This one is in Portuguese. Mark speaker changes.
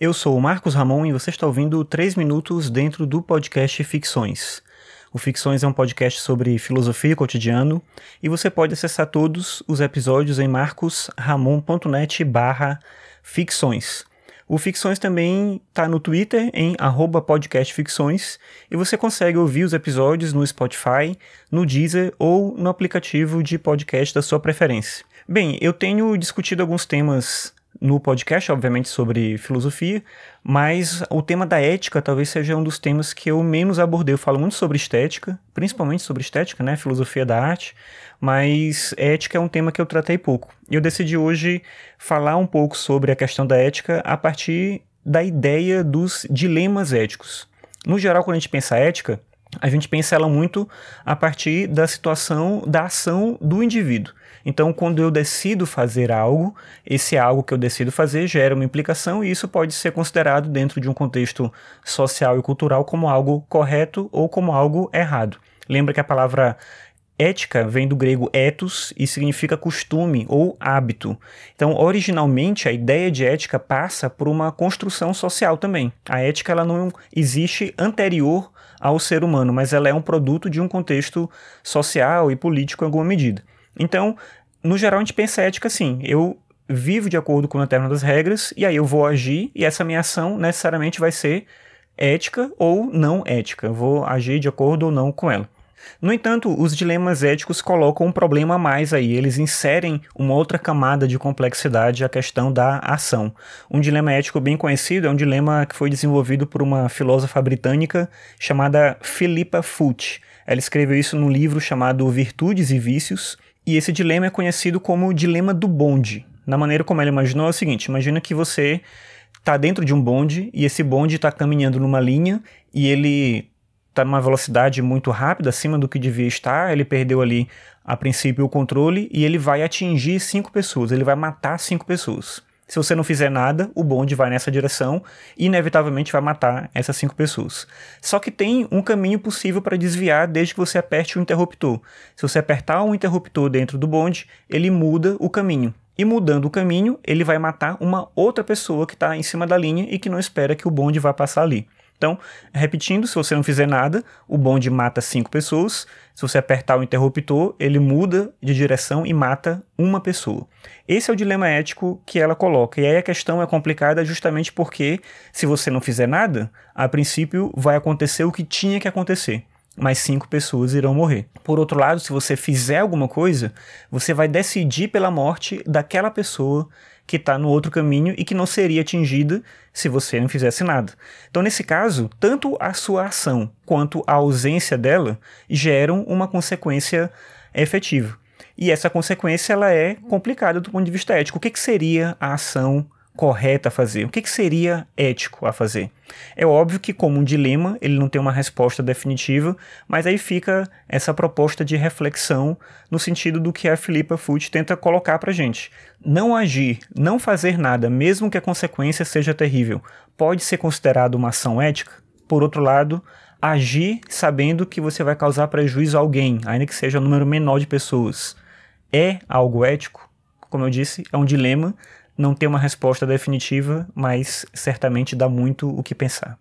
Speaker 1: Eu sou o Marcos Ramon e você está ouvindo 3 minutos dentro do podcast Ficções. O Ficções é um podcast sobre filosofia cotidiano e você pode acessar todos os episódios em marcosramon.net barra ficções. O Ficções também está no Twitter em podcastficções e você consegue ouvir os episódios no Spotify, no Deezer ou no aplicativo de podcast da sua preferência. Bem, eu tenho discutido alguns temas no podcast, obviamente, sobre filosofia, mas o tema da ética talvez seja um dos temas que eu menos abordei. Eu falo muito sobre estética, principalmente sobre estética, né? Filosofia da arte, mas ética é um tema que eu tratei pouco. E eu decidi hoje falar um pouco sobre a questão da ética a partir da ideia dos dilemas éticos. No geral, quando a gente pensa ética, a gente pensa ela muito a partir da situação da ação do indivíduo. Então, quando eu decido fazer algo, esse algo que eu decido fazer gera uma implicação e isso pode ser considerado dentro de um contexto social e cultural como algo correto ou como algo errado. Lembra que a palavra ética vem do grego ethos e significa costume ou hábito. Então, originalmente, a ideia de ética passa por uma construção social também. A ética ela não existe anterior ao ser humano, mas ela é um produto de um contexto social e político em alguma medida. Então, no geral, a gente pensa ética assim: eu vivo de acordo com determinadas regras e aí eu vou agir e essa minha ação necessariamente vai ser ética ou não ética. Eu vou agir de acordo ou não com ela. No entanto, os dilemas éticos colocam um problema a mais aí. Eles inserem uma outra camada de complexidade à questão da ação. Um dilema ético bem conhecido é um dilema que foi desenvolvido por uma filósofa britânica chamada Philippa Foot. Ela escreveu isso num livro chamado Virtudes e Vícios, e esse dilema é conhecido como o dilema do bonde. Na maneira como ela imaginou é o seguinte: imagina que você está dentro de um bonde e esse bonde está caminhando numa linha e ele está numa velocidade muito rápida, acima do que devia estar. Ele perdeu ali, a princípio, o controle e ele vai atingir cinco pessoas, ele vai matar cinco pessoas. Se você não fizer nada, o bonde vai nessa direção e inevitavelmente vai matar essas cinco pessoas. Só que tem um caminho possível para desviar desde que você aperte o interruptor. Se você apertar o interruptor dentro do bonde, ele muda o caminho. E mudando o caminho, ele vai matar uma outra pessoa que está em cima da linha e que não espera que o bonde vá passar ali. Então, repetindo, se você não fizer nada, o bonde mata cinco pessoas. Se você apertar o interruptor, ele muda de direção e mata uma pessoa. Esse é o dilema ético que ela coloca. E aí a questão é complicada justamente porque, se você não fizer nada, a princípio vai acontecer o que tinha que acontecer mais cinco pessoas irão morrer. Por outro lado, se você fizer alguma coisa, você vai decidir pela morte daquela pessoa que está no outro caminho e que não seria atingida se você não fizesse nada. Então, nesse caso, tanto a sua ação quanto a ausência dela geram uma consequência efetiva. E essa consequência ela é complicada do ponto de vista ético. O que, que seria a ação correta a fazer? O que, que seria ético a fazer? É óbvio que, como um dilema, ele não tem uma resposta definitiva, mas aí fica essa proposta de reflexão no sentido do que a Philippa Foot tenta colocar para gente. Não agir, não fazer nada, mesmo que a consequência seja terrível, pode ser considerado uma ação ética? Por outro lado, agir sabendo que você vai causar prejuízo a alguém, ainda que seja um número menor de pessoas, é algo ético? Como eu disse, é um dilema, não tem uma resposta definitiva, mas certamente dá muito o que pensar.